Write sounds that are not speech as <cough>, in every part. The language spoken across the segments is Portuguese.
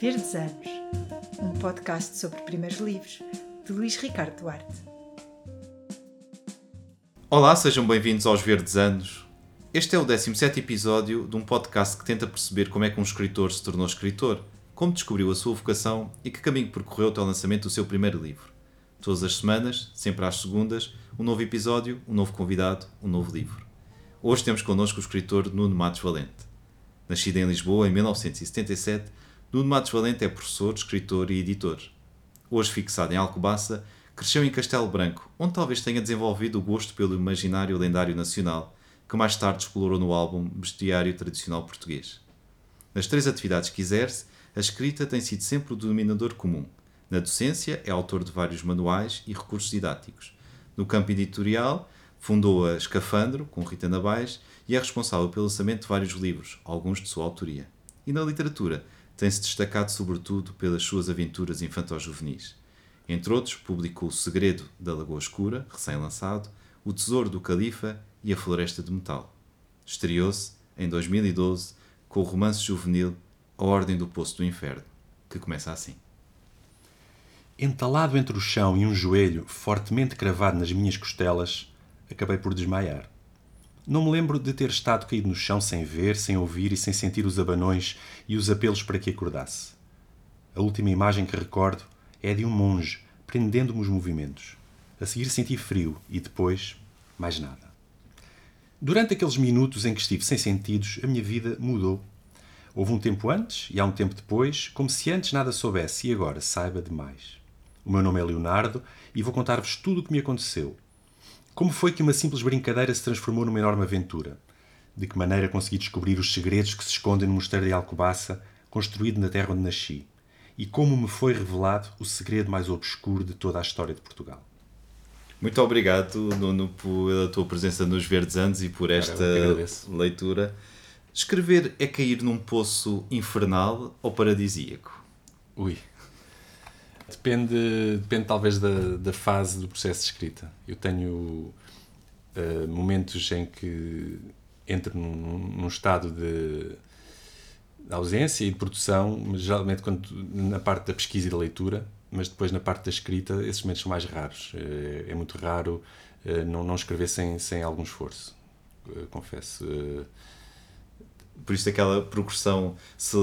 Verdes Anos, um podcast sobre primeiros livros de Luís Ricardo Duarte. Olá, sejam bem-vindos aos Verdes Anos. Este é o 17 episódio de um podcast que tenta perceber como é que um escritor se tornou escritor, como descobriu a sua vocação e que caminho percorreu até o lançamento do seu primeiro livro. Todas as semanas, sempre às segundas, um novo episódio, um novo convidado, um novo livro. Hoje temos connosco o escritor Nuno Matos Valente. Nascido em Lisboa em 1977, Nuno Matos Valente é professor, escritor e editor. Hoje fixado em Alcobaça, cresceu em Castelo Branco, onde talvez tenha desenvolvido o gosto pelo imaginário lendário nacional, que mais tarde explorou no álbum Bestiário Tradicional Português. Nas três atividades que exerce, a escrita tem sido sempre o denominador comum. Na docência, é autor de vários manuais e recursos didáticos. No campo editorial, fundou a Escafandro, com Rita Nabais, e é responsável pelo lançamento de vários livros, alguns de sua autoria. E na literatura, tem-se destacado sobretudo pelas suas aventuras infantil-juvenis. Entre outros, publicou O Segredo da Lagoa Escura, recém-lançado, O Tesouro do Califa e A Floresta de Metal. Estreou-se, em 2012, com o romance juvenil A Ordem do Poço do Inferno, que começa assim. Entalado entre o chão e um joelho fortemente cravado nas minhas costelas, acabei por desmaiar. Não me lembro de ter estado caído no chão sem ver, sem ouvir e sem sentir os abanões e os apelos para que acordasse. A última imagem que recordo é de um monge prendendo-me os movimentos. A seguir senti frio e depois, mais nada. Durante aqueles minutos em que estive sem sentidos, a minha vida mudou. Houve um tempo antes e há um tempo depois, como se antes nada soubesse e agora saiba demais. O meu nome é Leonardo e vou contar-vos tudo o que me aconteceu. Como foi que uma simples brincadeira se transformou numa enorme aventura? De que maneira consegui descobrir os segredos que se escondem no mosteiro de Alcobaça, construído na terra onde nasci? E como me foi revelado o segredo mais obscuro de toda a história de Portugal? Muito obrigado, Nuno, pela tua presença nos Verdes Anos e por esta leitura. Escrever é cair num poço infernal ou paradisíaco? Ui, Depende, depende talvez da, da fase do processo de escrita. Eu tenho uh, momentos em que entro num, num estado de, ausência e de produção, mas geralmente quando, na parte da pesquisa e da leitura, mas depois na parte da escrita esses momentos são mais raros. É, é muito raro uh, não, não escrever sem, sem algum esforço, uh, confesso por isso aquela progressão se,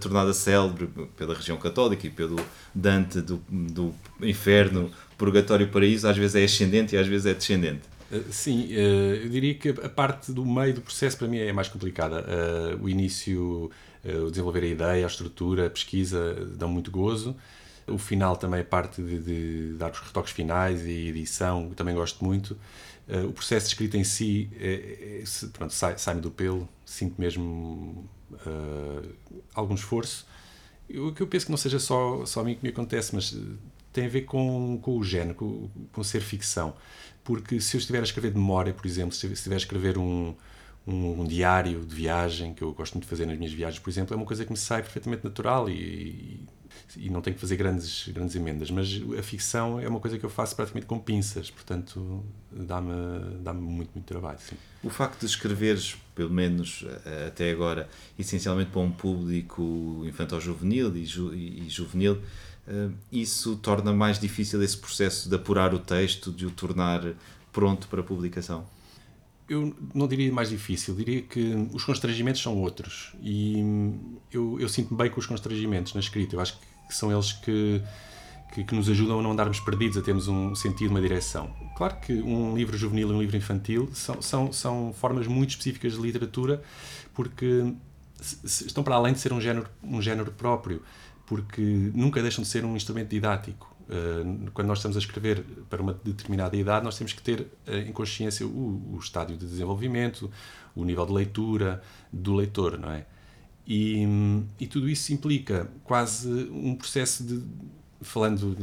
tornada célebre pela região católica e pelo Dante do, do inferno, purgatório e paraíso, às vezes é ascendente e às vezes é descendente. Uh, sim, uh, eu diria que a parte do meio do processo para mim é mais complicada. o início, o desenvolver a ideia, a estrutura, a pesquisa dão muito gozo. O final também, a parte de, de dar os retoques finais e edição, também gosto muito. Uh, o processo de escrita em si é, é, pronto, sai, sai-me do pelo, sinto mesmo uh, algum esforço. O que eu penso que não seja só, só a mim que me acontece, mas tem a ver com, com o género, com, com ser ficção. Porque se eu estiver a escrever de memória, por exemplo, se estiver a escrever um, um, um, diário de viagem, que eu gosto muito de fazer nas minhas viagens, por exemplo, é uma coisa que me sai perfeitamente natural e, e não tenho que fazer grandes, grandes emendas, mas a ficção é uma coisa que eu faço praticamente com pinças, portanto dá-me dá, muito, muito trabalho. Sim. O facto de escreveres, pelo menos eh, até agora, essencialmente para um público infantil-juvenil e, ju, e, juvenil, uh, isso torna mais difícil esse processo de apurar o texto, de o tornar pronto para publicação? Eu não diria mais difícil, diria que os constrangimentos são outros e eu, eu sinto-me bem com os constrangimentos na escrita. Eu acho que são eles que, que, que, nos ajudam a não andarmos perdidos, a termos um sentido, uma direção. Claro que um livro juvenil e um livro infantil são, são, são formas muito específicas de literatura porque estão para além de ser um género, um género próprio, porque nunca deixam de ser um instrumento didático. Uh, quando nós estamos a escrever para uma determinada idade, nós temos que ter uh, em consciência o, o, estádio de desenvolvimento, o nível de leitura do leitor, não é? E, e tudo isso implica quase um processo de, falando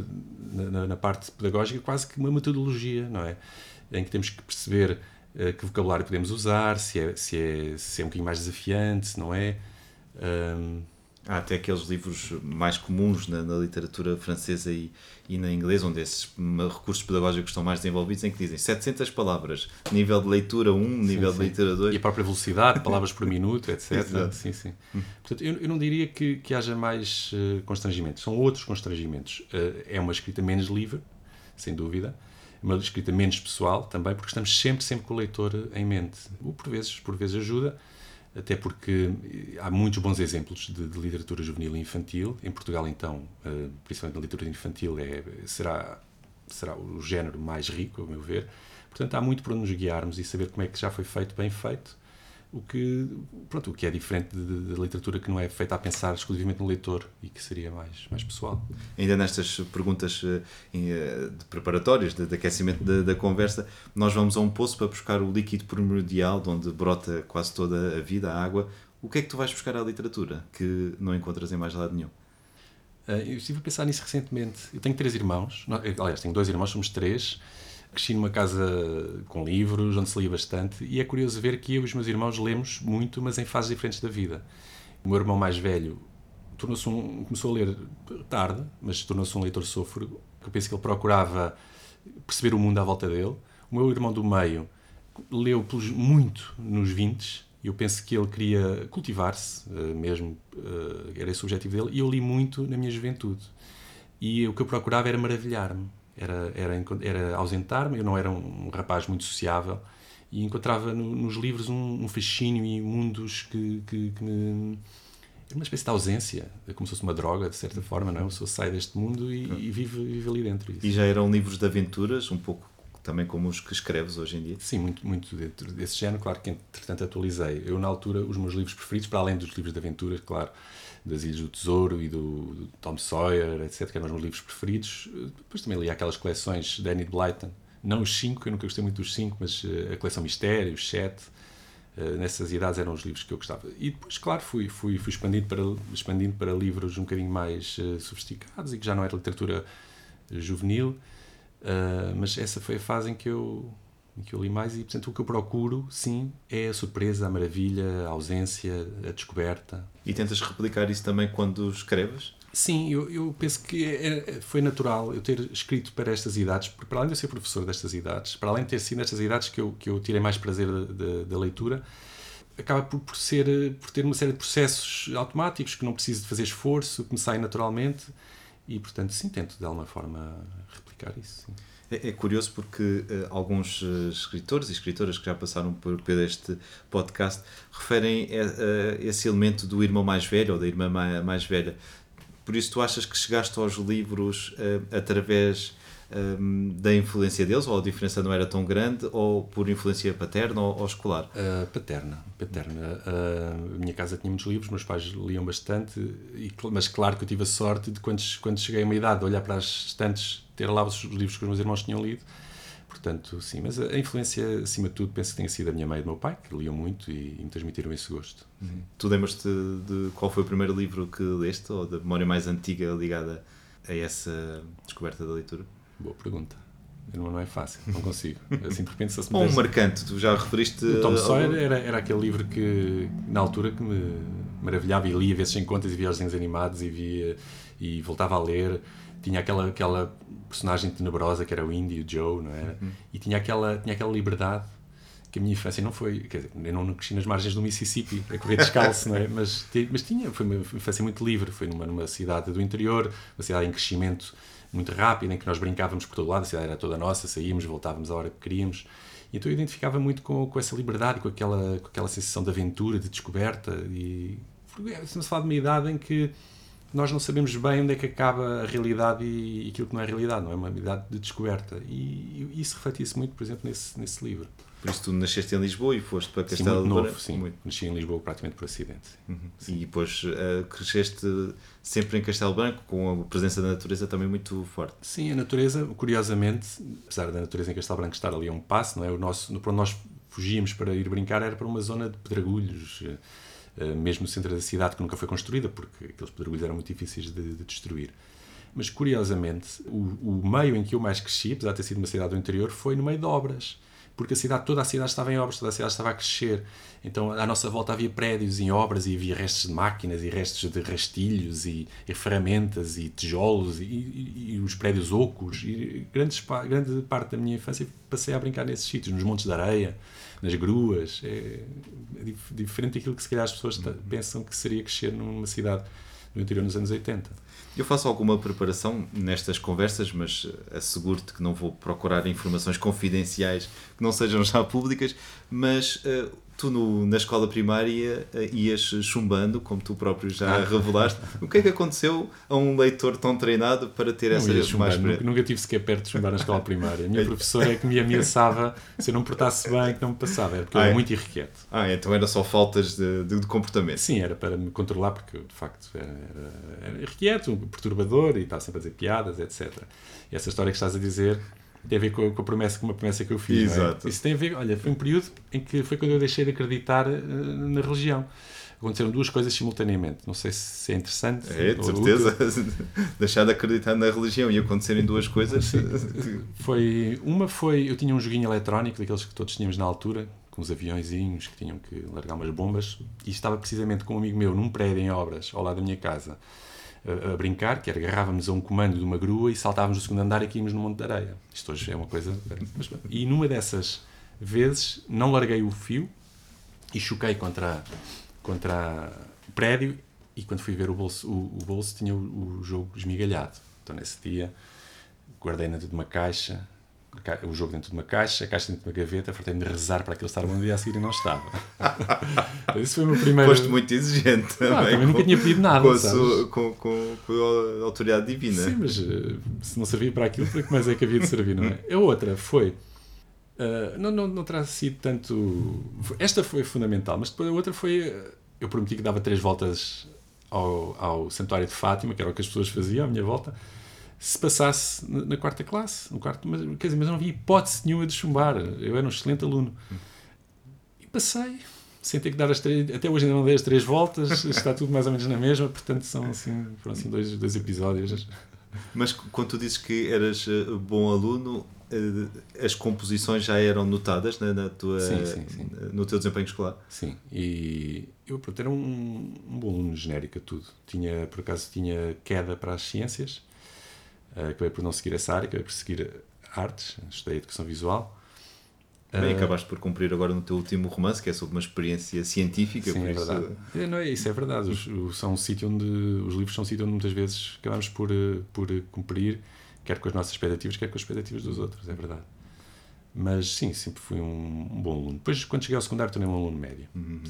na, na, parte pedagógica, quase que uma metodologia, não é? Em que temos que perceber uh, que vocabulário podemos usar, se é, se, é, se é um bocadinho mais desafiante, não é? Há até aqueles livros mais comuns na, na literatura francesa e, e, na inglesa, onde esses recursos pedagógicos estão mais desenvolvidos, em que dizem 700 palavras, nível de leitura 1, nível sim, de leitura 2. E a própria velocidade, palavras por minuto, etc. <laughs> sim, sim. Hum. Portanto, eu, eu, não diria que, que haja mais uh, constrangimentos, são outros constrangimentos. Uh, é uma escrita menos livre, sem dúvida, uma escrita menos pessoal também, porque estamos sempre, sempre com o leitor em mente. O por vezes, por vezes ajuda, até porque há muitos bons exemplos de, de, literatura juvenil e infantil. Em Portugal, então, uh, principalmente na literatura infantil, é, será, será o género mais rico, a meu ver. Portanto, há muito para nos guiarmos e saber como é que já foi feito, bem feito, o que, pronto, o que é diferente da literatura que não é feita a pensar exclusivamente no leitor e que seria mais, mais pessoal. Ainda nestas perguntas uh, de preparatórias, de, de aquecimento da, da, conversa, nós vamos a um poço para buscar o líquido primordial, de onde brota quase toda a vida, a água. O que é que tu vais buscar à literatura que não encontras em mais lado nenhum? Uh, eu estive a pensar nisso recentemente. Eu tenho três irmãos, aliás, tenho dois irmãos, somos três cresci numa casa com livros, onde se lia bastante, e é curioso ver que eu e os meus irmãos lemos muito, mas em fases diferentes da vida. O meu irmão mais velho tornou-se um, começou a ler tarde, mas tornou-se um leitor sôfrego, que eu penso que ele procurava perceber o mundo à volta dele. O meu irmão do meio leu muito nos 20 e eu penso que ele queria cultivar-se eh, mesmo, eh, era esse o objetivo dele, e eu li muito na minha juventude. E o que eu procurava era maravilhar-me era, era, era ausentar-me, eu não era um rapaz muito sociável e encontrava no, nos livros um, um, fascínio e mundos que, que, que me. Era uma espécie de ausência, é como se fosse uma droga, de certa forma, não é? Uma pessoa sai deste mundo e, e vive, vive ali dentro. Isso. E já eram livros de aventuras, um pouco também como os que escreves hoje em dia? Sim, muito, muito dentro desse género. Claro que, entretanto, atualizei. Eu, na altura, os meus livros preferidos, para além dos livros de aventuras, claro, das Ilhas do Tesouro e do, do Tom Sawyer, etc., que eram os meus livros preferidos. Depois também li aquelas coleções de Enid Blyton, não os cinco, eu nunca gostei muito dos cinco, mas eh, a coleção Mistério, os sete, uh, nessas idades eram os livros que eu gostava. E depois, claro, fui, fui, fui expandindo, para, expandindo para livros um bocadinho mais uh, sofisticados e que já não era literatura juvenil, uh, mas essa foi a fase em que eu em que eu li mais e portanto o que eu procuro sim é a surpresa, a maravilha, a ausência, a descoberta. E tentas replicar isso também quando escreves? Sim, eu, eu penso que é, é, foi natural eu ter escrito para estas idades, porque para além de eu ser professor destas idades, para além de ter sido nestas idades que eu, que eu tirei mais prazer da, da leitura, acaba por, por, ser, por ter uma série de processos automáticos que não preciso de fazer esforço, que me saem naturalmente e, portanto, sim, tento de alguma forma replicar isso. Sim. É, é curioso porque uh, alguns uh, escritores e escritoras que já passaram por, por este podcast referem a, a esse elemento do irmão mais velho ou da irmã mais, mais velha. Por isso, tu achas que chegaste aos livros uh, através um, da influência deles, ou a diferença não era tão grande, ou por influência paterna ou, ou escolar? Uh, paterna. paterna. Uh, a minha casa tinha muitos livros, meus pais liam bastante, e, mas claro que eu tive a sorte de, quando, quando cheguei a uma idade, de olhar para as estantes, ter lá os livros que os meus irmãos tinham lido. Portanto, sim, mas a influência, acima de tudo, penso que tenha sido a minha mãe e do meu pai, que liam muito e, e me transmitiram esse gosto. Uhum. Tu lembras-te de, de qual foi o primeiro livro que leste, ou da memória mais antiga ligada a essa descoberta da leitura? Boa pergunta. Não, é fácil, não consigo. Assim, de repente, se Ou <laughs> um marcante, tu já referiste. O Tom Sawyer era, era aquele livro que, na altura, que me maravilhava e lia vezes em contas e via os desenhos animados e via e voltava a ler. Tinha aquela, aquela personagem tenebrosa que era o Indy, o Joe, não era? Uhum. E tinha aquela, tinha aquela liberdade que a minha infância não foi. Quer dizer, eu não cresci nas margens do Mississippi a correr descalço, não é? Mas, mas tinha, foi uma infância muito livre. Foi numa, numa cidade do interior, uma cidade em crescimento muito rápida, em que nós brincávamos por todo lado, a cidade era toda nossa, saíamos, voltávamos a hora que queríamos. Então eu identificava muito com, com essa liberdade, com aquela, com aquela sensação de aventura, de descoberta. E estamos a falar de uma idade em que nós não sabemos bem onde é que acaba a realidade e aquilo que não é realidade, não é uma idade de descoberta. E, e isso refletia-se muito, por exemplo, nesse, nesse livro. Por isso tu nasceste em Lisboa e foste para Castelo sim, muito novo, sim. Muito. Nasci em Lisboa praticamente por acidente. Uhum. E depois uh, cresceste sempre em Castelo Branco, com a presença da natureza também muito forte. Sim, a natureza, curiosamente, apesar da natureza em Castelo Branco estar ali a um passo, não é? o nosso, para onde nós fugíamos para ir brincar era para uma zona de pedregulhos, uh, mesmo no centro da cidade, que nunca foi construída, porque aqueles pedregulhos eram muito difíceis de, de destruir. Mas, curiosamente, o, o meio em que eu mais cresci, apesar de ter sido uma cidade do interior, foi no meio de obras porque a cidade, toda a cidade estava em obras, toda a cidade estava a crescer. Então, à nossa volta havia prédios em obras e havia restos de máquinas e restos de rastilhos e, e ferramentas e tijolos e, e, e, os prédios ocos. E grandes, grande parte da minha infância passei a brincar nesses sítios, nos montes de areia, nas gruas. É, é diferente daquilo que se calhar as pessoas pensam que seria crescer numa cidade no interior nos anos 80. Eu faço alguma preparação nestas conversas, mas asseguro-te que não vou procurar informações confidenciais que não sejam já públicas, mas uh, tu no, na escola primária uh, ias chumbando, como tu próprio já ah. revelaste. O que é que aconteceu a um leitor tão treinado para ter essa mais nunca, nunca tive sequer perto de chumbar na escola primária. A minha <laughs> professora é que me ameaçava se eu não portasse bem que não me passava, era porque ah, eu era é? muito irrequieto. Ah, então era só faltas de, de, de, comportamento. Sim, era para me controlar, porque de facto era, era, era irrequieto, perturbador e estava sempre a dizer piadas, etc. E essa história que estás a dizer tem a ver com com a, promessa, com uma promessa que eu fiz. É? Exato. É? Isso tem a ver, olha, foi um período em que foi quando eu deixei de acreditar uh, na religião. Aconteceram duas coisas simultaneamente. Não sei se é interessante. É, de certeza. <laughs> Deixar de acreditar na religião e acontecerem duas coisas. Sim. foi, uma foi, eu tinha um joguinho eletrónico, daqueles que todos tínhamos na altura, com uns aviõezinhos que tinham que largar umas bombas, e estava precisamente com um amigo meu num prédio em obras, ao lado da minha casa a, brincar, que era agarrávamos a um comando de uma grua e saltávamos do segundo andar e caímos no monte de areia. Isto hoje é uma coisa. E numa dessas vezes não larguei o fio e choquei contra, contra o prédio e quando fui ver o bolso, o, o bolso tinha o, o jogo esmigalhado. Então nesse dia guardei dentro de uma caixa, o jogo dentro de uma caixa, a caixa dentro de uma gaveta, de rezar para aquilo estar no dia a seguir e não estava. <laughs> Isso foi o meu primeiro. Foste muito exigente também. Ah, também com, nunca tinha pedido nada. Com a, sua, com, com, com a autoridade divina. Sim, mas uh, se não servia para aquilo, para que mais é que havia de servir, não é? A outra foi. Uh, não, não, não terá sido tanto. Esta foi fundamental, mas depois a outra foi. Uh, eu prometi que dava três voltas ao, ao Santuário de Fátima, que era o que as pessoas faziam à minha volta se passasse na quarta classe, no quarto, mas, quer dizer, mas não havia hipótese nenhuma de chumbar. Eu era um excelente aluno. E passei, sem ter que dar as três, até hoje ainda não dei as três voltas, está tudo mais ou menos na mesma, portanto são assim, foram assim dois, dois episódios. Mas quando tu dizes que eras eh, bom aluno, eh, as composições já eram notadas né, na tua, sim, sim, sim. no teu desempenho escolar? Sim, e eu pronto, era um, um bom aluno genérico a tudo. Tinha, por acaso tinha queda para as ciências, acabei por não seguir essa área, acabei por seguir artes, estudei educação visual. Bem, uh, acabaste por cumprir agora no teu último romance, que é sobre uma experiência científica. Sim, é isso... verdade. É, não é, isso é verdade. Os, os, são um sítio onde, os livros são um sítio onde muitas vezes acabamos por, eh, por cumprir, quer com as nossas expectativas, quer com as expectativas dos outros, é verdade. Mas sim, sempre fui um, um bom aluno. Depois, quando cheguei ao secundário, tornei-me um aluno médio. Uhum.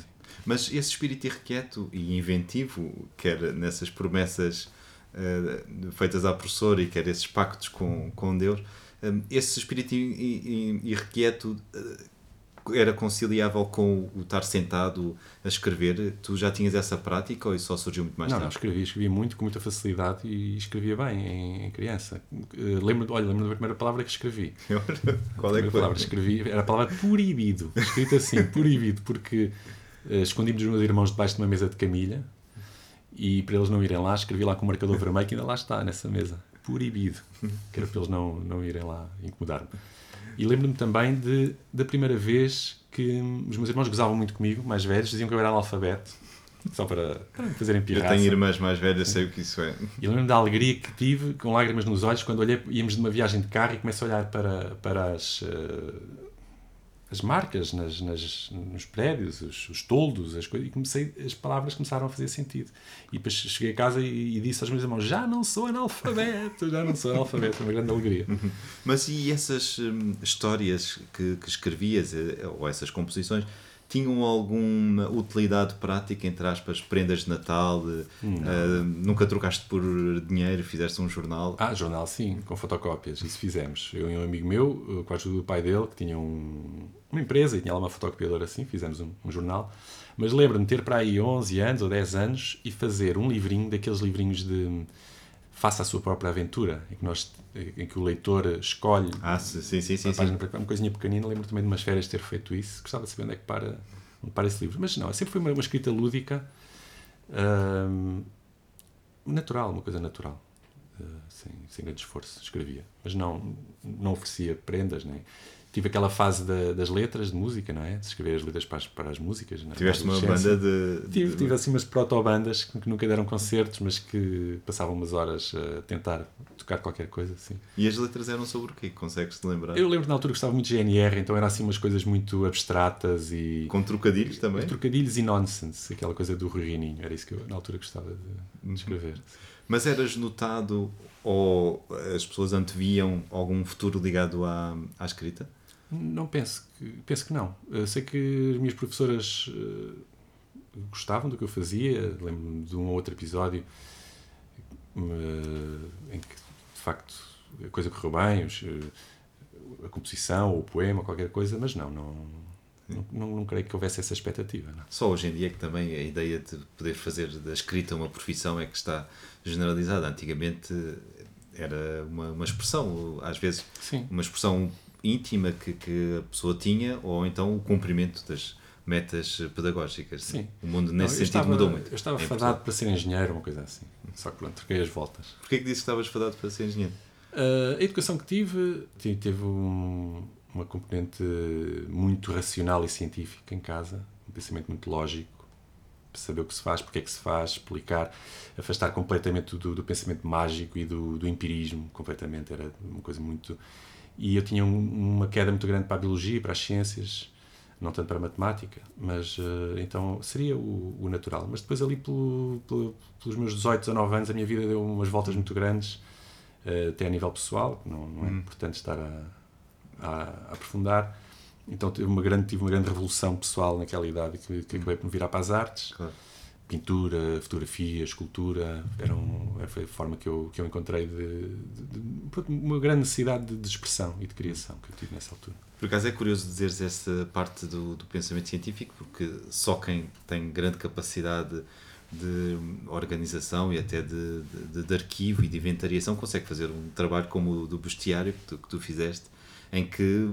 Mas esse espírito irrequieto e inventivo, quer nessas promessas uh, feitas à professora e quer esses pactos com, com Deus, um, eh, esse espírito irrequieto uh, era conciliável com o estar sentado a escrever? Tu já tinhas essa prática ou isso só surgiu muito mais não, tarde? Não, escrevia, escrevia muito, com muita facilidade e escrevia bem em, em criança. Uh, lembro, olha, lembro da primeira palavra que escrevi. <laughs> Qual é que foi? Palavra que escrevi era a palavra proibido, escrita assim, <laughs> proibido, porque uh, escondi-me dos meus irmãos debaixo de uma mesa de camilha e para eles não irem lá, escrevi lá com o marcador vermelho que ainda lá está, nessa mesa. Proibido. Que era para eles não, não irem lá incomodar-me. E lembro-me também de, da primeira vez que os meus irmãos gozavam muito comigo, mais velhos, diziam que eu era analfabeto. Só para, fazerem pirraça. Eu tenho irmãs mais velhas, sei o que isso é. E lembro-me da alegria que tive, com lágrimas nos olhos, quando olhei, íamos de uma viagem de carro e comecei a olhar para, para as, uh, as marcas nas, nas, nos prédios, os, os, toldos, as coisas, e comecei, as palavras começaram a fazer sentido. E depois cheguei a casa e, e disse aos meus irmãos: Já não sou analfabeto, já não sou analfabeto, uma grande alegria. Mas e essas hum, histórias que, que escrevias, eh, ou essas composições, tinham alguma utilidade prática, entre aspas, prendas de Natal? Uh, nunca trocaste por dinheiro, fizeste um jornal? Ah, jornal sim, com fotocópias, isso fizemos. Eu e um amigo meu, com a ajuda do pai dele, que tinha um, uma empresa e tinha lá uma fotocopiadora assim, fizemos um, um jornal. Mas lembro-me ter para aí 11 anos ou 10 anos e fazer um livrinho, daqueles livrinhos de faça a sua própria aventura, em que, nós, em que o leitor escolhe ah, sim, sim, sim, sim, página, uma coisinha pequenina. Lembro também de umas férias ter feito isso. Gostava de saber onde é que para, onde para esse livro. Mas não, sempre foi uma, uma escrita lúdica, hum, natural, uma coisa natural. Sem, sem grande esforço, escrevia. Mas não, não oferecia prendas, nem. tive aquela fase da, das letras de música, não é? De escrever as letras para as, para as músicas. É? Tiveste uma banda de. Tive, tive assim umas proto-bandas que nunca deram concertos, mas que passavam umas horas a tentar tocar qualquer coisa assim. E as letras eram sobre o quê? Consegues-te lembrar? Eu lembro que na altura gostava muito de GNR, então eram assim umas coisas muito abstratas e Com trocadilhos também? trocadilhos e nonsense, aquela coisa do Rui Rininho, era isso que eu na altura gostava de, de escrever. Mas eras notado ou as pessoas anteviam algum futuro ligado à, à escrita? Não penso que, penso que não. Eu sei que as minhas professoras eh, gostavam do que eu fazia. Lembro-me de um ou outro episódio eh, em que, de facto, a coisa correu bem, os, eh, a composição, ou o poema, qualquer coisa, mas não, não, não, não, não creio que houvesse essa expectativa. Não. Só hoje em dia que também a ideia de poder fazer da escrita uma profissão é que está generalizada. Antigamente era uma, uma expressão, às vezes Sim. uma expressão íntima que, que a pessoa tinha, ou então o cumprimento das metas pedagógicas. Sim. O mundo Não, nesse eu sentido estava, mudou muito. Eu estava em fadado para ser engenheiro, uma coisa assim. Só que pronto, troquei as voltas. Porquê que disse que estavas fadado para ser engenheiro? Uh, a educação que tive ti- teve um- uma componente muito racional e científica em casa, um pensamento muito lógico, saber o que se faz, porque é que se faz, explicar, afastar completamente do, do pensamento mágico e do, do empirismo, completamente, era uma coisa muito... E eu tinha um- uma queda muito grande para a biologia, para as ciências, não tanto para a matemática, mas uh, então seria o, o natural. Mas depois ali pelo, pelo- pelos meus 18, 19 anos a minha vida deu umas voltas muito grandes, eh, até a nível pessoal, não, não é importante estar a, a, a aprofundar. Então tive uma, grande, tive uma grande revolução pessoal naquela idade que, que acabei por me virar para as artes. Claro. Pintura, fotografia, escultura, eram, foi a forma que eu, que eu encontrei de, de- de- uma grande necessidade de, expressão e de criação que eu tive nessa altura. Por acaso é curioso dizeres essa parte do, do pensamento científico, porque só quem tem grande capacidade de organização e até de, de, de arquivo e de inventariação consegue fazer um trabalho como o do bestiário que tu, que tu fizeste, em que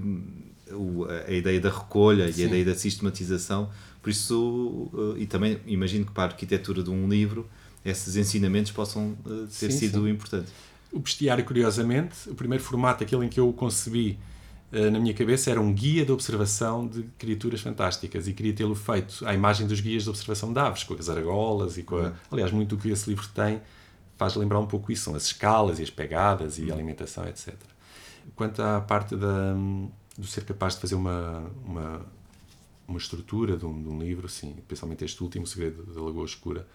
o- a ideia da recolha e Sim. a ideia da sistematização, por isso, eh, e também imagino que para a arquitetura de um livro, esses ensinamentos possam eh, ter Sim, sido sim. importantes. O bestiário, curiosamente, o primeiro formato, aquele em que eu o concebi eh, na minha cabeça, era um guia de observação de criaturas fantásticas e queria tê-lo feito à imagem dos guias de observação de aves, com as argolas e com a... Uhum. Aliás, muito o que esse livro tem faz lembrar um pouco isso, são as escalas e as pegadas e a alimentação, etc. Quanto à parte da, do ser capaz de fazer uma, uma, uma estrutura de um, de um livro, sim, principalmente este último, O Segredo da Lagoa Escura,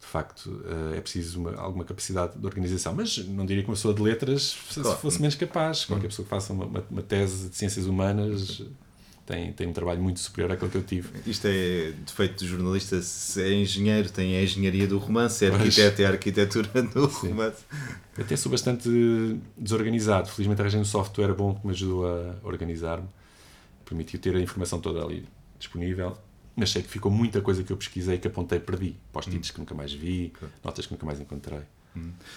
de facto, eh, é preciso uma, alguma capacidade de organização. Mas não diria que uma pessoa de letras se Claro. fosse menos capaz. Qualquer pessoa que faça uma, uma tese de ciências humanas tem, tem um trabalho muito superior àquele que eu tive. Isto é defeito do jornalista. Se é engenheiro, tem a engenharia do romance, é arquiteto, é a arquitetura do Sim. romance. Até sou bastante desorganizado. Felizmente arranjei um software bom que me ajudou a organizar-me. Permitiu ter a informação toda ali disponível. Mas sei que ficou muita coisa que eu pesquisei que apontei perdi. Post-its que nunca mais vi, notas que nunca mais encontrei.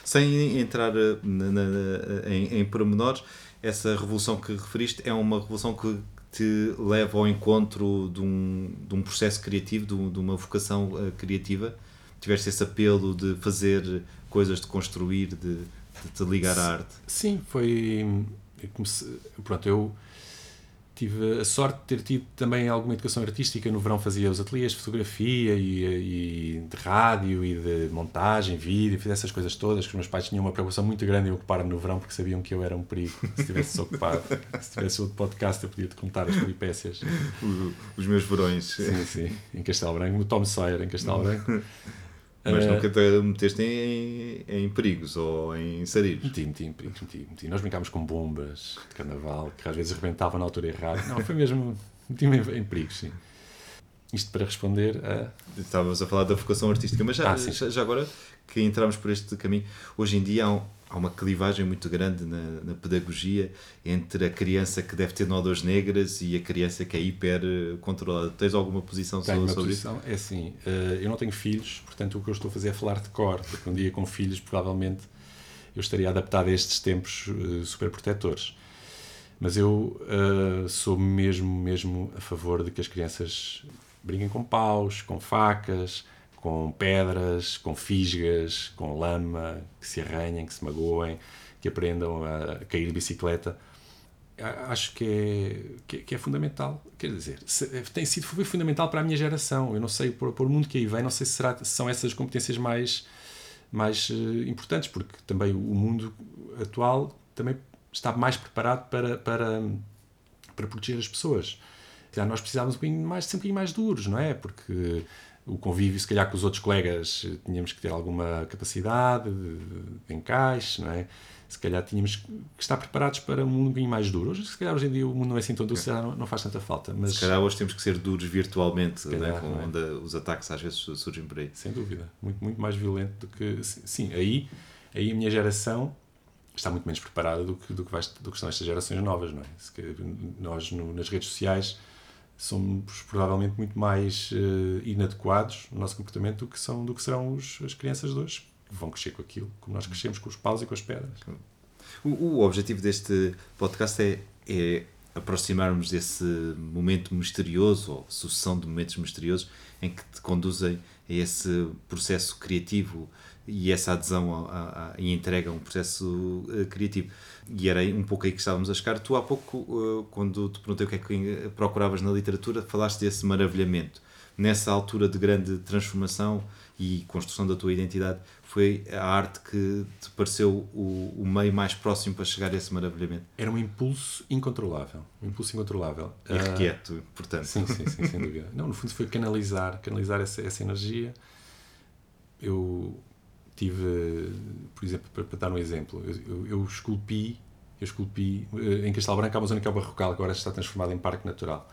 Sem entrar eh, na- na- em, em pormenores, essa revolução que referiste é uma revolução que te leva ao encontro de um, de um processo criativo, de, de uma vocação eh, criativa. Tiveste esse apelo de fazer coisas, de construir, de, de te ligar à arte. Sim, foi. eu comecei- pronto, eu tive a sorte de ter tido também alguma educação artística. No verão fazia os ateliês de fotografia e, e de rádio e de montagem, vídeo, fiz essas coisas todas. Que os meus pais tinham uma preocupação muito grande em ocupar-me no verão porque sabiam que eu era um perigo. Se estivesse ocupado, <laughs> se tivesse outro podcast, eu podia te contar as peripécias. O- Os meus verões. Sim, sim, em Castelo Branco, no Tom Sawyer em Castelo Branco. <laughs> Mas Eh, nunca te meteste em, em perigos ou em sarilhos. Meti, meti, meti, meti, meti. Nós brincámos com bombas de carnaval, que às vezes rebentavam na altura errada. Não, foi mesmo. Meti-me em, em perigos, sim. Isto para responder a. Estávamos a falar da vocação artística, mas já, Ah, já, já agora que entramos por este caminho, hoje em dia há, um- há uma clivagem muito grande na, na pedagogia entre a criança que deve ter nódoas negras e a criança que é hiper eh, controlada. Tens alguma posição Tenho sobre, sobre isso? posição. É assim, eh, eu não tenho filhos, portanto o que eu estou a fazer é falar de cor, porque um dia com filhos provavelmente eu estaria adaptado a estes tempos eh, super protetores. Mas eu sou mesmo, mesmo a favor de que as crianças brinquem com paus, com facas, com pedras, com fisgas, com lama, que se arranhem, que se magoem, que aprendam a cair de bicicleta. acho que é, que que, é fundamental. Quer dizer, tem sido fundamental para a minha geração. Eu não sei, por, por o mundo que aí vem, não sei se, será, se são essas competências mais, mais uh, importantes, porque também o mundo atual também está mais preparado para, para, para proteger as pessoas. Nós precisávamos um mais, sempre um bocadinho mais duros, não é? Porque o convívio, se calhar com os outros colegas, tínhamos que ter alguma capacidade de, de encaixe, não é? Se calhar tínhamos que estar preparados para um mundo um bocadinho mais duro. Hoje, se calhar, hoje em dia o mundo não é assim tão duro, se calhar não, não faz tanta falta. Mas... Se calhar hoje temos que ser duros virtualmente, né? calhar, né? onde os ataques às vezes surgem por aí. Sem dúvida. Muito, muito mais violento do que. Sim, aí, aí a minha geração está muito menos preparada do que, do que, do que são estas gerações novas, não é? Nós, no, nas redes sociais somos provavelmente muito mais uh, inadequados no nosso comportamento do que, são, do que serão os, as crianças de hoje, que vão crescer com aquilo, como nós crescemos com os paus e com as pedras. O, o objetivo deste podcast é, é aproximarmos desse momento misterioso, ou sucessão de momentos misteriosos, em que te conduzem a esse processo criativo e essa adesão a, a, a, e entrega a um processo uh, criativo. E era um pouco aí que estávamos a chegar. Tu, há pouco, uh, quando te perguntei o que é que procuravas na literatura, falaste desse maravilhamento. Nessa altura de grande transformação e construção da tua identidade, foi a arte que te pareceu o, o meio mais próximo para chegar a esse maravilhamento? Era um impulso incontrolável. Um impulso incontrolável. Irrequieto, uh, portanto. Sim, sim, sim, sem <laughs> dúvida. Não, no fundo foi canalizar, canalizar essa, essa energia. Eu tive, por exemplo, para, para dar um exemplo, eu, eu, eu esculpi, eu esculpi eh, em Castelo Branco há uma zona que é o Barrocal, agora está transformada em parque natural.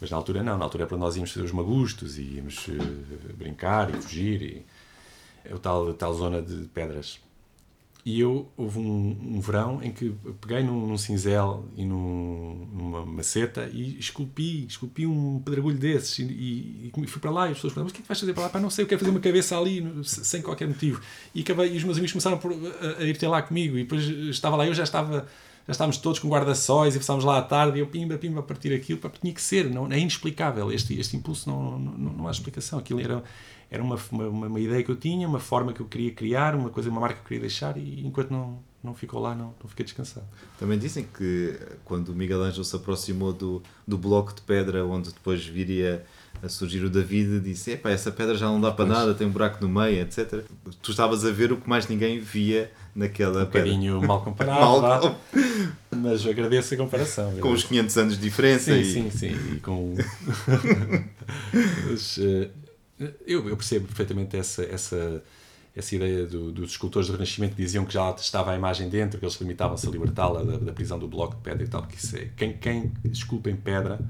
Mas na altura não, na altura é para nós íamos fazer os magustos e íamos uh, brincar e fugir. E, é o tal, tal zona de pedras. E eu, houve um, um verão em que peguei num, num cinzel e num, numa maceta e esculpi, esculpi um pedregulho desses e, e, fui para lá e as pessoas falaram, mas o que é que vais fazer para lá? Pá, não sei, eu quero fazer uma cabeça ali sem qualquer motivo. E, acabei, e os meus amigos começaram por, a, a, ir ter lá comigo e depois estava lá, eu já estava já estávamos todos com guarda-sóis e estávamos lá à tarde e eu pimba, pimba a partir aquilo, para tinha que ser, não, é inexplicável, este, este impulso não, não, não há explicação, aquilo era era uma, uma, uma, ideia que eu tinha, uma forma que eu queria criar, uma coisa, uma marca que eu queria deixar e enquanto não, não ficou lá, não, não fiquei descansado. Também dizem que quando o Miguel Ângelo se aproximou do, do bloco de pedra, onde depois viria a surgir o David, disse: Epá, essa pedra já não dá para nada, tem um buraco no meio, etc. Tu estavas a ver o que mais ninguém via naquela um pedra. Um bocadinho mal comparado, mal... mas agradeço a comparação. Com os 500 anos de diferença. Sim, e... sim, sim. E com... <laughs> mas, uh, eu, eu percebo perfeitamente essa, essa, essa ideia do, dos escultores do Renascimento que diziam que já estava a imagem dentro, que eles limitavam-se a libertá-la da, da, prisão do bloco de pedra e tal. Que isso é, quem, quem esculpa em pedra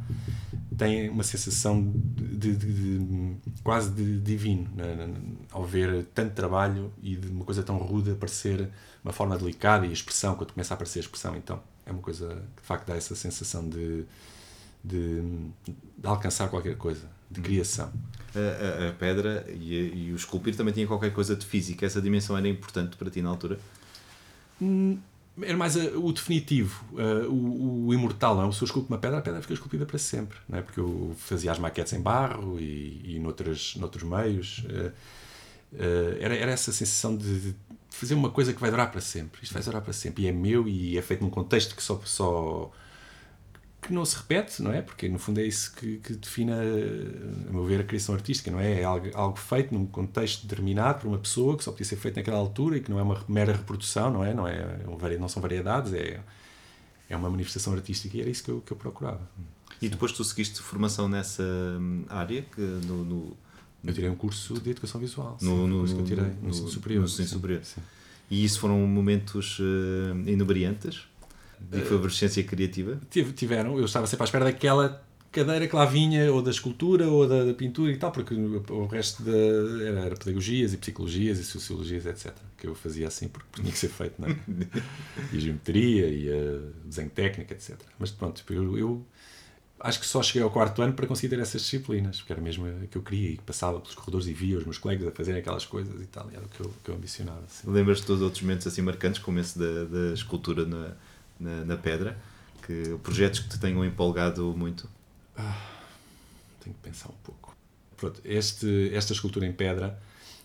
tem uma sensação de, de, de, de quase de divino né? ao ver tanto trabalho e de uma coisa tão rude aparecer uma forma delicada e expressão, quando começa a aparecer a expressão, então é uma coisa que de facto dá essa sensação de, de, de alcançar qualquer coisa, de criação a, a, a pedra e, e, o esculpir também tinha qualquer coisa de física. Essa dimensão era importante para ti na altura? Hum, era mais o definitivo, o, o, imortal. Não é? Se eu esculpo uma pedra, a pedra fica esculpida para sempre. Não é? Porque eu fazia as maquetes em barro e, e noutros, noutros meios. Uh, era, era essa sensação de, de fazer uma coisa que vai durar para sempre. Isto vai durar para sempre. E é meu e é feito num contexto que só, só que não se repete, não é? Porque no fundo é isso que, que define, a, meu ver, a criação artística, não é? É algo, algo, feito num contexto determinado por uma pessoa que só podia ser feito naquela altura e que não é uma mera reprodução, não é? Não, é, não são variedades, é, é uma manifestação artística e era isso que eu, que eu procurava. E depois tu seguiste formação nessa hum, área? Que no, no, eu tirei um curso de educação visual. No, sim, no, que eu tirei, no, no ensino superior. No ensino superior. Sim. E isso foram momentos uh, inebriantes? De efervescência criativa? Tiveram, eu estava sempre à espera daquela cadeira que lá vinha, ou da escultura, ou da, da pintura e tal, porque o resto da, era, era, pedagogias e psicologias e sociologias, etc. Que eu fazia assim porque tinha que ser feito, não é? <laughs> e a geometria e a desenho técnico, etc. Mas pronto, tipo, eu, eu, acho que só cheguei ao quarto ano para conseguir ter essas disciplinas, porque era mesmo a que eu queria e passava pelos corredores e via os meus colegas a fazerem aquelas coisas e tal, e era o que eu, que eu ambicionava. Assim. Lembras-te dos outros momentos assim marcantes, como esse da, da escultura na na, na pedra? Que projetos que te tenham empolgado muito? Ah, tenho que pensar um pouco. Pronto, este, esta escultura em pedra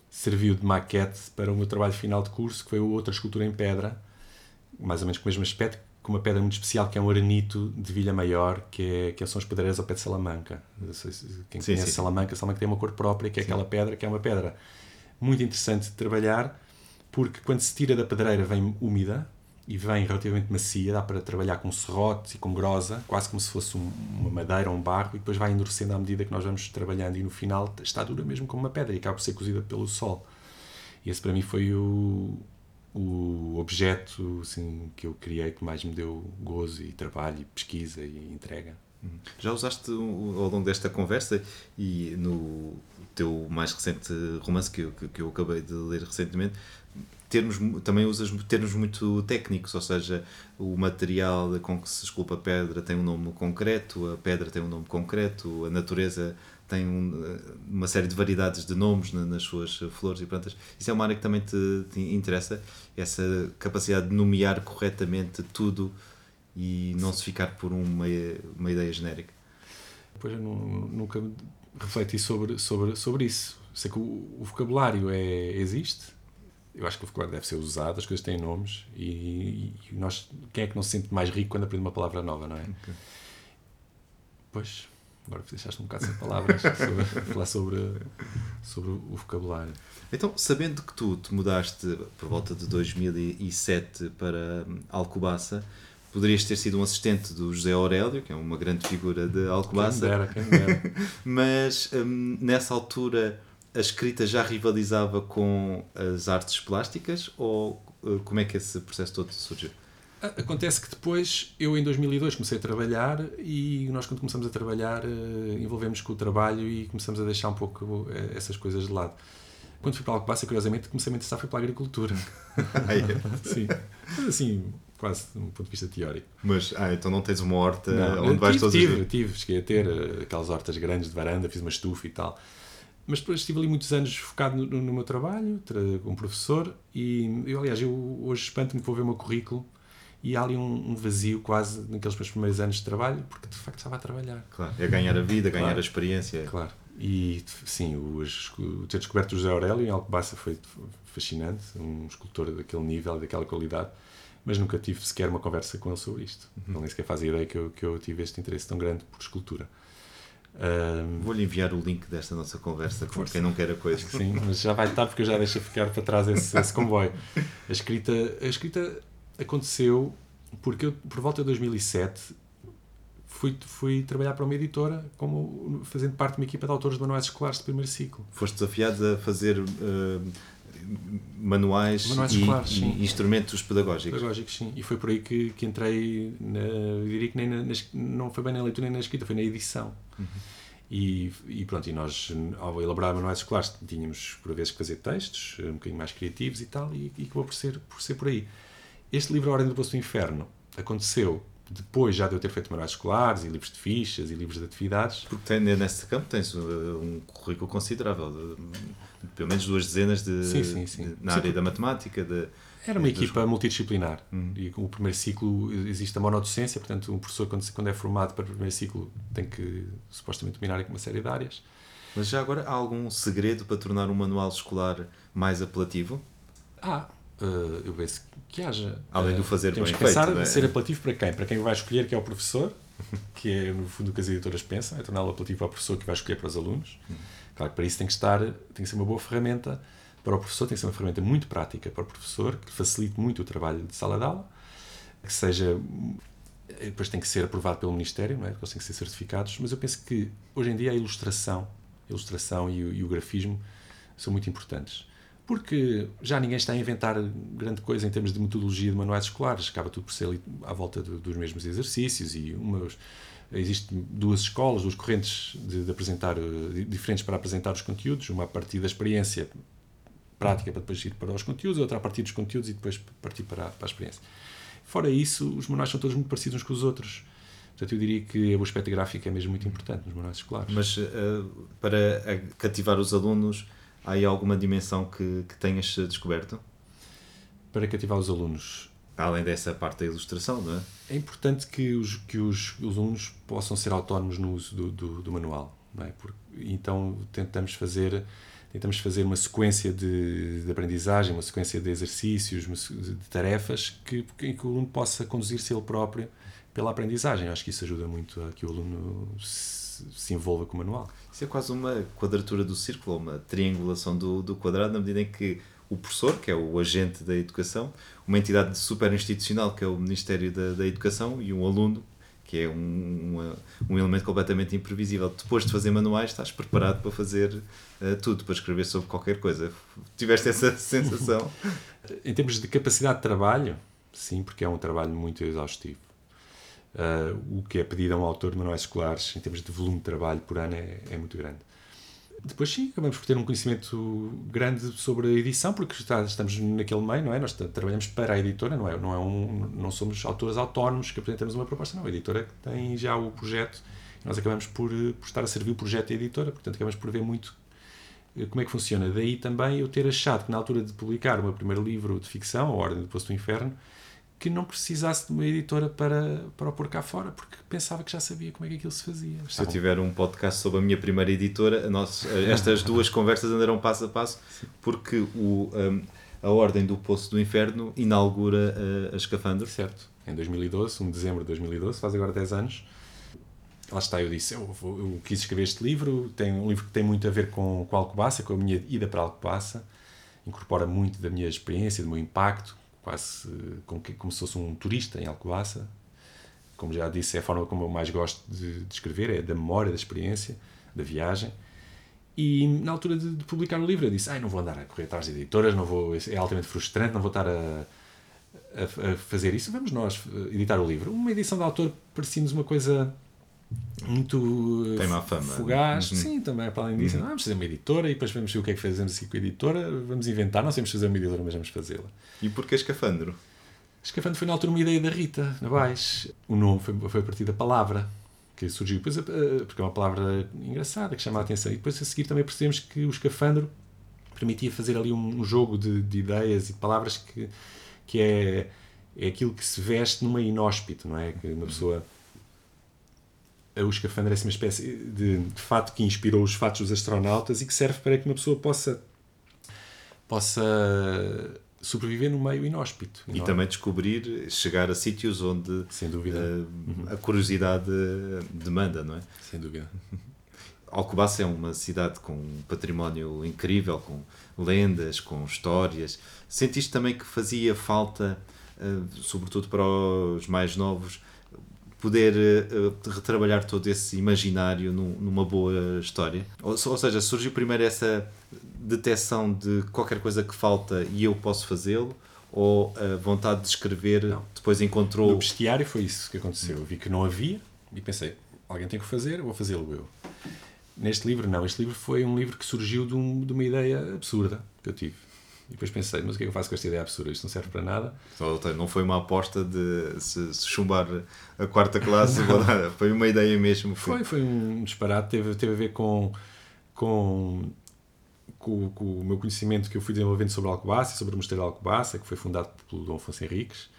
serviu de maquete para o meu trabalho final de curso, que foi outra escultura em pedra, mais ou menos com o mesmo aspecto, com uma pedra muito especial que é um arenito de Vilha Maior, que, é, que são as pedreiras ao pé de Salamanca. Quem Sim, conhece sim. Salamanca, Salamanca tem uma cor própria, que é aquela pedra, que é uma pedra muito interessante de trabalhar, porque quando se tira da pedreira vem úmida e vem relativamente macia, dá para trabalhar com serrote e com grosa, quase como se fosse um- uma madeira ou um barro, e depois vai endurecendo à medida que nós vamos trabalhando, e no final está dura mesmo como uma pedra e acaba por ser cozida pelo sol. E esse para mim foi o, o objeto assim, que eu criei que mais me deu gozo e trabalho e pesquisa e entrega. Já usaste ao longo desta conversa e no teu mais recente romance que eu, que eu acabei de ler recentemente, termos, também usas termos muito técnicos, ou seja, o material com que se esculpa a pedra tem um nome concreto, a pedra tem um nome concreto, a natureza tem um- uma série de variedades de nomes na- nas suas flores e plantas. Isso é uma área que também te, te interessa, essa capacidade de nomear corretamente tudo e não se ficar por uma, uma ideia genérica. Depois eu nu- nunca refleti sobre, sobre, sobre isso. Sei que o, o vocabulário é, existe, eu acho que o vocabulário deve ser usado, as coisas têm nomes e, e nós, quem é que não se sente mais rico quando aprende uma palavra nova, não é? Pois, agora deixaste um bocado sem palavras <laughs> sobre, falar sobre, sobre o vocabulário. Então, sabendo que tu te mudaste por volta de 2007 para hum, Alcobaça, poderias ter sido um assistente do José Aurélio, que é uma grande figura de Quem Alcobaça, dera, quem dera. <laughs> mas hum, nessa altura a escrita já rivalizava com as artes plásticas ou uh, como é que esse processo todo surgiu? Acontece que depois, eu em 2002 comecei a trabalhar e nós quando começamos a trabalhar eh, envolvemos com o trabalho e começamos a deixar um pouco eh, essas coisas de lado. Quando fui para Alcobaça, curiosamente, comecei a me interessar foi pela agricultura. <laughs> Ah, é. Sim. Mas assim, quase de um ponto de vista teórico. Mas, ah, então não tens uma horta Não, onde vais tive, todos os tive, dias? tive, cheguei a ter eh, aquelas hortas grandes de varanda, fiz uma estufa e tal. Mas depois estive ali muitos anos focado no, no meu trabalho, tra- como professor, e eu, aliás, eu hoje espanto-me que vou ver o meu currículo e há ali um, um vazio quase naqueles meus primeiros anos de trabalho, porque de facto estava a trabalhar. Claro, é ganhar a vida, ganhar Claro. a experiência. Claro. E sim, o, o ter descoberto o José Aurélio em Alcobaça foi fascinante, um escultor daquele nível, daquela qualidade, mas nunca tive sequer uma conversa com ele sobre isto. Ele nem sequer faz a ideia que eu, que eu tive este interesse tão grande por escultura. Vou-lhe enviar o link desta nossa conversa para Força. quem não quer a coisa. Sim, mas já vai estar porque eu já deixei ficar para trás esse, esse comboio. A escrita, a escrita aconteceu porque eu, por volta de 2007, fui, fui trabalhar para uma editora como fazendo parte de uma equipa de autores de manuais escolares de primeiro ciclo. Foste desafiado a fazer eh, manuais, Manuais e, e instrumentos pedagógicos. Pedagógicos, sim. E foi por aí que, que entrei, na, eu diria que nem na, na não foi bem na leitura nem na escrita, foi na edição. E, e pronto, e nós, ao elaborar manuais escolares, tínhamos por vezes que fazer textos, um bocadinho mais criativos e tal, e, e acabou por ser, por ser por aí. Este livro, A Ordem do Poço do Inferno, aconteceu depois já de eu ter feito manuais escolares e livros de fichas e livros de atividades. Porque tem, nesse campo tens uh, um currículo considerável, de, pelo menos duas dezenas de, Sim, sim, sim. de- na área da matemática. De, Era uma dos- equipa multidisciplinar. Hum. E o primeiro ciclo existe a monodocência, portanto, um professor, quando, quando é formado para o primeiro ciclo, tem que supostamente dominar uma série de áreas. Mas já agora há algum segredo para tornar um manual escolar mais apelativo? Ah, eh, eu penso que haja. Além Eh, do fazer temos bem que pensar feito, é? ser apelativo para quem? Para quem vai escolher, que é o professor, <laughs> que é no fundo o que as editoras pensam, é torná-lo apelativo ao professor que vai escolher para os alunos. Claro que para isso tem que estar, tem que ser uma boa ferramenta para o professor, tem que ser uma ferramenta muito prática para o professor, que facilite muito o trabalho de sala de aula, que seja. eh, Depois tem que ser aprovado pelo Ministério, não é? Eles têm que ser certificados, mas eu penso que hoje em dia a ilustração, a ilustração e o, e o grafismo são muito importantes. Porque já ninguém está a inventar grande coisa em termos de metodologia de manuais escolares, acaba tudo por ser à volta do- dos mesmos exercícios e umas, existem duas escolas, duas correntes de, de apresentar, eh, di- diferentes para apresentar os conteúdos, uma a partir da experiência prática para depois ir para os conteúdos, outra a partir dos conteúdos e depois partir para, para a experiência. Fora isso, os manuais são todos muito parecidos uns com os outros. Portanto, eu diria que o aspecto gráfico é mesmo muito importante nos manuais escolares. Mas uh, para cativar os alunos, há aí alguma dimensão que, que tenhas descoberto? Para cativar os alunos, Além dessa parte da ilustração, não é? É importante que os, que os, os alunos possam ser autónomos no uso do, do, do manual. Não é? Porque, então tentamos fazer, tentamos fazer uma sequência de, de aprendizagem, uma sequência de exercícios, de tarefas que, que, que o aluno possa conduzir-se ele próprio pela aprendizagem. Eu acho que isso ajuda muito a que o aluno se, se envolva com o manual. Isso é quase uma quadratura do círculo, uma triangulação do, do quadrado, na medida em que o professor, que é o agente da educação, uma entidade super institucional, que é o Ministério da, da Educação, e um aluno, que é um, um, elemento completamente imprevisível. Depois de fazer manuais, estás preparado para fazer uh, tudo, para escrever sobre qualquer coisa. Tiveste essa <laughs> sensação? em termos de capacidade de trabalho, sim, porque é um trabalho muito exaustivo. Uh, o que é pedido a um autor de manuais escolares, em termos de volume de trabalho por ano, é, é muito grande. Depois sim, acabamos por ter um conhecimento grande sobre a edição, porque está, estamos naquele meio, não é? Nós trabalhamos para a editora, não é? Não, é um, não somos autores autónomos que apresentamos uma proposta, não. A editora tem já o projeto nós acabamos por, por estar a servir o projeto da editora, portanto acabamos por ver muito eh, como é que funciona. Daí também eu ter achado que na altura de publicar o meu primeiro livro de ficção, A Ordem do Poço do Inferno, que não precisasse de uma editora para, para o pôr cá fora, porque pensava que já sabia como é que aquilo se fazia. Se eu tiver um podcast sobre a minha primeira editora, nós, estas <laughs> duas conversas andarão passo a passo, porque o, um, a Ordem do Poço do Inferno inaugura a, a Escafandro. Certo, em 2012, 1 de dezembro de 2012, faz agora 10 anos. Lá está, eu disse, eu, eu, quis escrever este livro, tem um livro que tem muito a ver com, com a Alcobaça, com a minha ida para a Alcobaça, incorpora muito da minha experiência, do meu impacto, quase como, como se fosse um turista em Alcobaça. Como já disse, é a forma como eu mais gosto de, de escrever, é da memória, da experiência, da viagem. E na altura de, de, publicar o livro, eu disse: Ai, não vou andar a correr atrás de editoras, não vou, é altamente frustrante, não vou estar a, a, a fazer isso. Vamos nós editar o livro. Uma edição de autor parecia-nos uma coisa muito Tem má fama. fugaz. Uhum. Sim, também, para além disso, uhum. vamos fazer uma editora e depois vamos ver o que é que fazemos aqui com a editora. Vamos inventar, não sabemos fazer uma editora, mas vamos fazê-la. E porquê Escafandro? Escafandro foi na altura uma ideia da Rita Navais. O nome foi, foi a partir da palavra que surgiu, depois, porque é uma palavra engraçada que chama a atenção. E depois a seguir também percebemos que o escafandro permitia fazer ali um, jogo de, de ideias e de palavras que, que é, é aquilo que se veste numa inóspito, não é? Que uma pessoa o escafandro é assim uma espécie de, de fato que inspirou os fatos dos astronautas e que serve para que uma pessoa possa possa sobreviver no meio inóspito. E não? também descobrir, chegar a sítios onde Sem dúvida. Uh, a curiosidade demanda, não é? Sem dúvida. <laughs> Alcobaça é uma cidade com um património incrível, com lendas, com histórias. Sentiste também que fazia falta, uh, sobretudo para os mais novos, poder uh, retrabalhar todo esse imaginário num, numa boa história. Ou, ou, seja, surgiu primeiro essa detecção de qualquer coisa que falta e eu posso fazê-lo, ou a vontade de escrever não. depois encontrou. No bestiário foi isso que aconteceu. Eu vi que não havia e pensei, alguém tem que fazer, vou fazê-lo eu. Neste livro, não. Este livro foi um livro que surgiu de, um, de uma ideia absurda que eu tive e depois pensei, mas o que é que eu faço com esta ideia absurda? Isto não serve para nada. Não foi uma aposta de se, se chumbar a quarta classe, <laughs> foi uma ideia mesmo. Foi, foi um disparate, teve, teve a ver com, com, com, com, o meu conhecimento que eu fui desenvolvendo sobre Alcobaça, sobre o Mosteiro de Alcobaça, que foi fundado pelo Dom Afonso Henriques,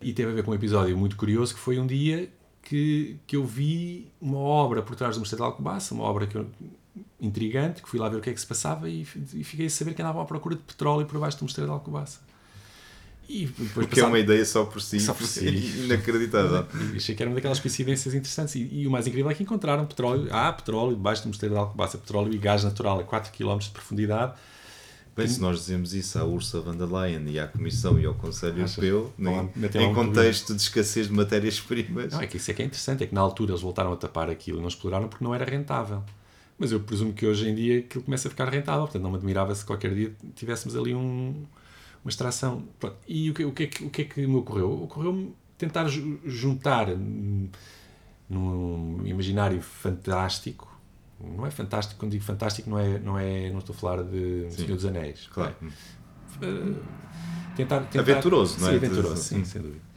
e teve a ver com um episódio muito curioso, que foi um dia que, que eu vi uma obra por trás do Mosteiro de Alcobaça, uma obra que eu intrigante, que fui lá ver o que é que se passava e, e fiquei a saber que andavam à procura de petróleo por baixo do mosteiro de Alcobaça. E depois que é uma ideia só por si, só por si. <laughs> inacreditável. E achei que era uma daquelas coincidências interessantes. E, e, o mais incrível é que encontraram petróleo. Há petróleo debaixo do mosteiro de Alcobaça, petróleo e gás natural a 4 km de profundidade. Bem, se nós dizemos isso à Ursula von der Leyen e à Comissão e ao Conselho Europeu, em contexto de escassez de matérias-primas. Não, é que isso é que é interessante, é que na altura eles voltaram a tapar aquilo e não exploraram porque não era rentável. Mas eu presumo que hoje em dia aquilo começa a ficar rentável, portanto não me admirava se qualquer dia tivéssemos ali um, uma extração. Pronto. E o que, o, que é que, o que é que me ocorreu? Ocorreu-me tentar juntar num imaginário fantástico. Não é fantástico, quando digo fantástico, não, é, não, é, não estou a falar de sim. Senhor dos Anéis. Claro. É? Uh, tentar, tentar, aventuroso, não é? Sim, aventuroso, sim, sem dúvida.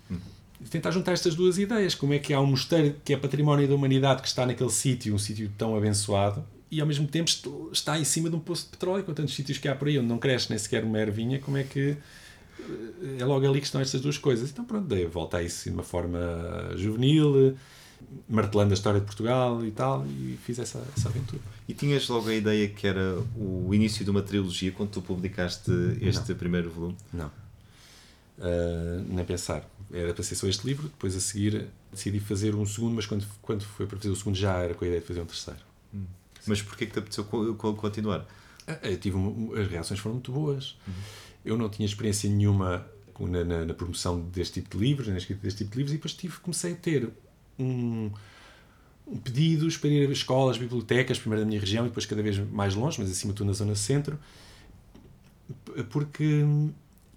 Tentar juntar estas duas ideias. Como é que há um mosteiro que é património da humanidade que está naquele sítio, um sítio tão abençoado, e ao mesmo tempo está em cima de um poço de petróleo, com tantos sítios que há por aí onde não cresce nem sequer uma ervinha, como é que eh, é logo ali que estão estas duas coisas. Então pronto, dei a volta a isso de uma forma juvenil, martelando a história de Portugal e tal, e fiz essa, essa aventura. E tinhas logo a ideia que era o início de uma trilogia quando tu publicaste este Não. primeiro volume? Não. Uh, nem pensar. Era para ser só este livro, depois a seguir decidi fazer um segundo, mas quando, quando foi para fazer o segundo já era com a ideia de fazer um terceiro. Hum. Mas porquê que te apeteceu continuar? Ah, eu tive as reações foram muito boas. Uhum. Eu não tinha experiência nenhuma na, na, na, promoção deste tipo de livros, na escrita deste tipo de livros, e depois tive, comecei a ter um, um pedidos para ir a escolas, bibliotecas, primeiro da minha região e depois cada vez mais longe, mas acima de tudo na zona centro, porque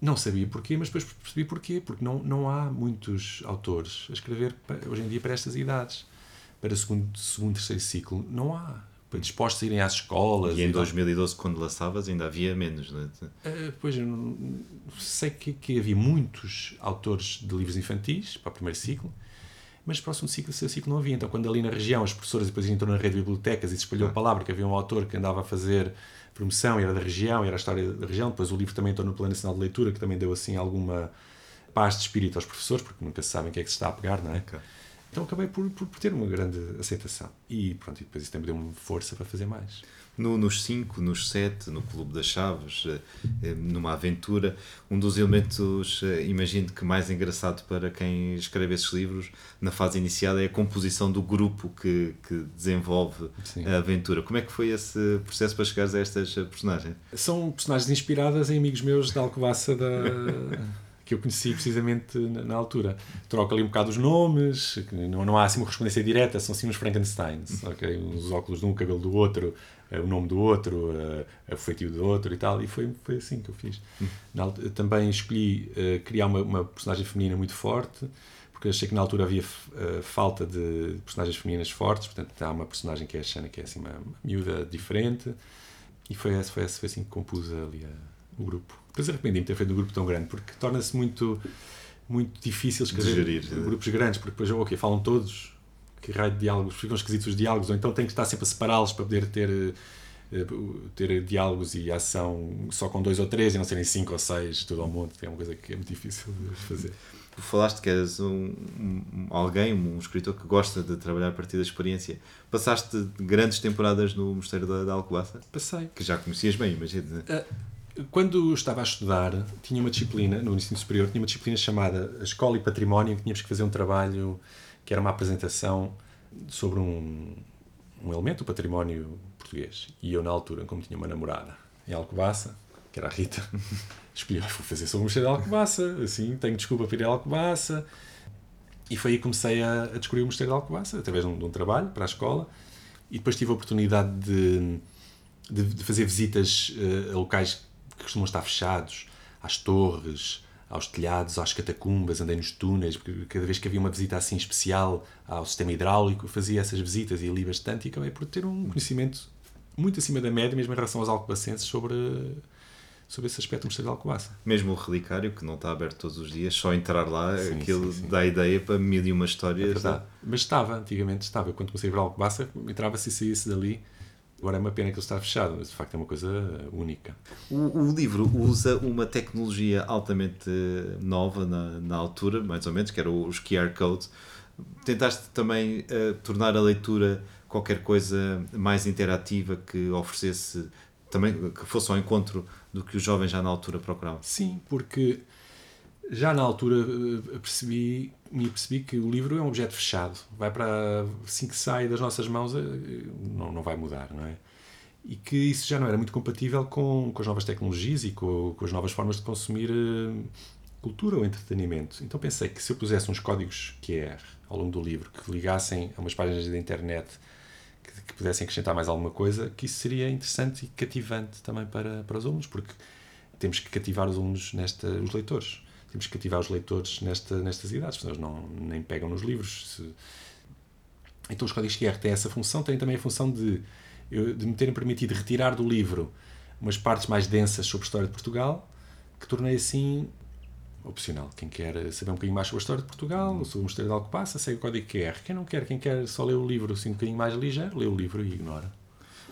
não sabia porquê, mas depois percebi porquê, porque não, não há muitos autores a escrever hoje em dia para estas idades, para segundo, segundo terceiro ciclo, não há dispostos a irem às escolas. E em 2012, quando lançavas, ainda havia menos, não é? Uh, pois, eu sei que, que, havia muitos autores de livros infantis para o primeiro ciclo, mas para o segundo ciclo, seu ciclo não havia. Então, quando ali na região as professoras depois entrou na rede de bibliotecas e se espalhou ah. a palavra que havia um autor que andava a fazer promoção, era da região, era a história da região, depois o livro também entrou no Plano Nacional de Leitura, que também deu assim alguma paz de espírito aos professores, porque nunca se sabem o que é que se está a pegar, não é? Okay. Então acabei por, por, por, ter uma grande aceitação. E pronto, e depois isso também deu-me força para fazer mais. No, nos 5, nos 7, no Clube das Chaves, eh, eh, numa aventura, um dos elementos, eh, imagino que mais engraçado para quem escreve esses livros, na fase inicial, é a composição do grupo que, que desenvolve Sim. a aventura. Como é que foi esse processo para chegares a estas personagens? São personagens inspiradas em amigos meus da Alcobaça da. que eu conheci precisamente na, na, altura. Troca ali um bocado os nomes, não, não há assim uma correspondência direta, são assim uns Frankensteins, <laughs> ok? Os óculos de um, cabelo do outro, o nome do outro, o feitio do outro e tal, e foi, foi assim que eu fiz. Na, também escolhi uh, criar uma, uma, personagem feminina muito forte, porque achei que na altura havia falta de personagens femininas fortes, portanto há uma personagem que é a Xana, que é assim uma, uma miúda diferente, e foi, foi, foi assim que compus ali a o grupo. Depois arrependi-me de ter feito um grupo tão grande, porque torna-se muito, muito difícil escrever grupos grandes, porque depois, ok, falam todos, que raio de diálogos, ficam esquisitos os diálogos, ou então tem que estar sempre a separá-los para poder ter, eh, ter diálogos e ação só com dois ou três e não serem cinco ou seis, tudo ao mundo, é uma coisa que é muito difícil de fazer. Tu falaste que és um, um, alguém, um escritor que gosta de trabalhar a partir da experiência. Passaste grandes temporadas no Mosteiro da, da Alcobaça? Passei. Que já conhecias bem, imagino. Uh, quando estava a estudar, tinha uma disciplina, no ensino superior, tinha uma disciplina chamada Escola e Património, que tínhamos que fazer um trabalho que era uma apresentação sobre um, um elemento do património português. E eu, na altura, como tinha uma namorada em Alcobaça, que era a Rita, <laughs> escolhi, vou fazer sobre o Mosteiro de Alcobaça, assim, tenho desculpa para ir a Alcobaça. E foi aí que comecei a, a descobrir o Mosteiro de Alcobaça, através de um, de um, trabalho para a escola. E depois tive a oportunidade de, de, de fazer visitas uh, a locais que costumam estar fechados, às torres, aos telhados, às catacumbas, andei nos túneis, porque cada vez que havia uma visita assim especial ao sistema hidráulico, fazia essas visitas e ali bastante e acabei por ter um conhecimento muito acima da média, mesmo em relação aos alcobacenses, sobre, sobre esse aspecto do Mosteiro de Alcobaça. Mesmo o relicário, que não está aberto todos os dias, só entrar lá, sim, aquilo sim, sim. dá ideia para mil e uma histórias. É Mas estava, antigamente estava. Quando comecei a para Alcobaça, entrava-se e saía-se dali Agora é uma pena que ele está fechado, mas de facto é uma coisa única. O, o livro usa uma tecnologia altamente nova na, na altura, mais ou menos, que era os QR codes. Tentaste também uh, tornar a leitura qualquer coisa mais interativa que oferecesse também que fosse ao encontro do que os jovens já na altura procuravam. Sim, porque já na altura eh, percebi, me percebi que o livro é um objeto fechado. Vai para. Assim que sai das nossas mãos, eh, não, não vai mudar, não é? E que isso já não era muito compatível com, com as novas tecnologias e com, com as novas formas de consumir eh, cultura ou entretenimento. Então pensei que se eu pusesse uns códigos QR ao longo do livro que ligassem a umas páginas da internet que, que pudessem acrescentar mais alguma coisa, que isso seria interessante e cativante também para, para os alunos, porque temos que cativar os alunos, nesta, os leitores temos que cativar os leitores nesta, nestas idades, senão eles não, nem pegam nos livros. Se... Então os códigos QR têm essa função, têm também a função de, de me terem permitido retirar do livro umas partes mais densas sobre a história de Portugal, que tornei assim opcional. Quem quer saber um bocadinho mais sobre a história de Portugal, sobre o Mosteiro de Alcobaça, segue o código QR. Quem não quer, quem quer só ler o livro assim um bocadinho mais ligeiro, lê o livro e ignora.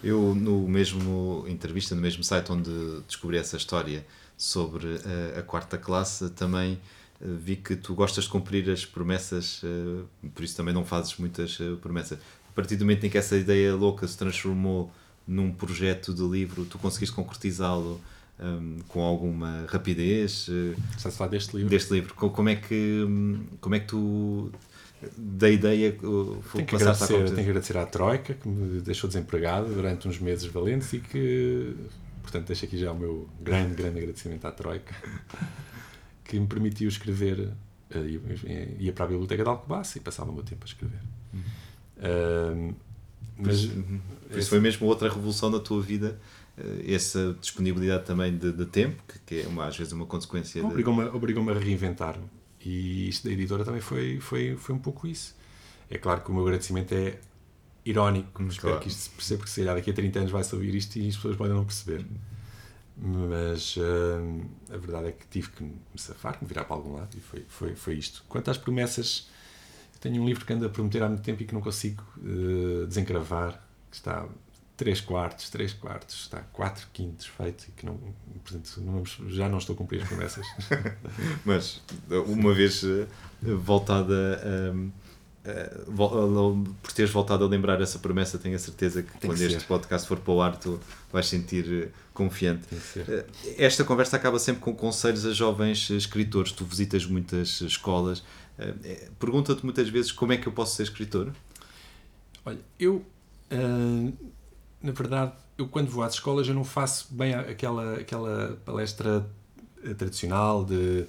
Eu, no mesmo entrevista, no mesmo site onde descobri essa história, sobre a, a quarta classe, também vi que tu gostas de cumprir as promessas, uh, por isso também não fazes muitas promessas. A partir do momento em que essa ideia louca se transformou num projeto de livro, tu conseguiste concretizá-lo um, com alguma rapidez? Estás a falar deste livro? Deste livro. Como é que, hum, como é que tu da ideia tenho que, agradecer, tenho que agradecer à Troika que me deixou desempregado durante uns meses valentes e que portanto deixo aqui já o meu grande, grande agradecimento à Troika <laughs> que me permitiu escrever uh, ia para a biblioteca de Alcobaça e passava o meu tempo a escrever uhum. uh, mas uhum. isso foi mesmo outra revolução na tua vida uh, essa disponibilidade também de, de tempo que, que, é uma, às vezes uma consequência obrigou-me de... obrigou a reinventar-me e isto da editora também foi, foi, foi um pouco isso é claro que o meu agradecimento é irónico, claro. espero que isto se perceba, porque se calhar daqui a 30 anos vai-se ouvir isto e as pessoas podem não perceber. Mas uh, a verdade é que tive que me safar, me virar para algum lado e foi, foi, foi isto. Quanto às promessas, tenho um livro que ando a prometer há muito tempo e que não consigo uh, desencravar, que está 3 quartos, 3 quartos, está 4 quintos feito e que não, portanto, não já não estou a cumprir as promessas. <laughs> Mas, uma vez uh, voltada a uh, por teres voltado a lembrar essa promessa, tenho a certeza que Tem quando que este podcast for para o ar, tu vais sentir uh, confiante. Uh, esta conversa acaba sempre com conselhos a jovens escritores. Tu visitas muitas escolas. Pergunta-te muitas vezes como é que eu posso ser escritor? Olha, eu, na verdade, eu quando vou às escolas, eu não faço bem aquela, aquela palestra tradicional de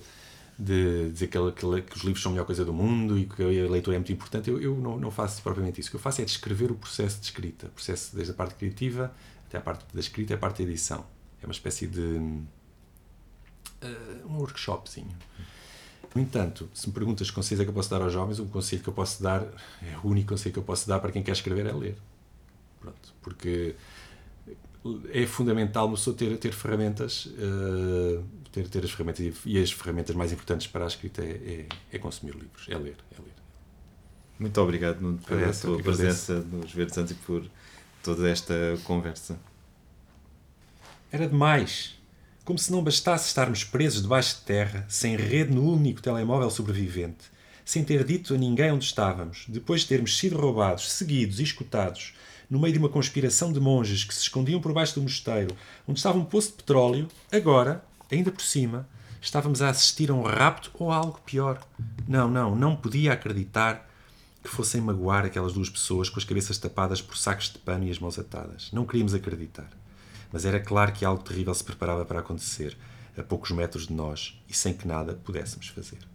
de dizer que, que, que, os livros são a melhor coisa do mundo e que a leitura é muito importante. Eu, eu não, não, faço propriamente isso. O que eu faço é descrever o processo de escrita, o processo desde a parte criativa até a parte da escrita e a parte da edição. É uma espécie de uh, um workshopzinho. No entanto, se me perguntas que conselhos é que eu posso dar aos jovens, um conselho que eu posso dar, é o único conselho que eu posso dar para quem quer escrever é ler. Pronto, porque é fundamental uma pessoa ter, ter ferramentas, uh, ter, ter as ferramentas e, as ferramentas mais importantes para a escrita é, é, é consumir livros, é ler, é ler. Muito obrigado Nuno, pela tua presença nos Verdes Antes e por toda esta conversa. Era demais. Como se não bastasse estarmos presos debaixo de terra, sem rede no único telemóvel sobrevivente, sem ter dito a ninguém onde estávamos, depois de termos sido roubados, seguidos e escutados, no meio de uma conspiração de monges que se escondiam por baixo do mosteiro, onde estava um poço de petróleo, agora, ainda por cima, estávamos a assistir a um rapto ou a algo pior. Não, não, não podia acreditar que fossem magoar aquelas duas pessoas com as cabeças tapadas por sacos de pano e as mãos atadas. Não queríamos acreditar. Mas era claro que algo terrível se preparava para acontecer, a poucos metros de nós e sem que nada pudéssemos fazer.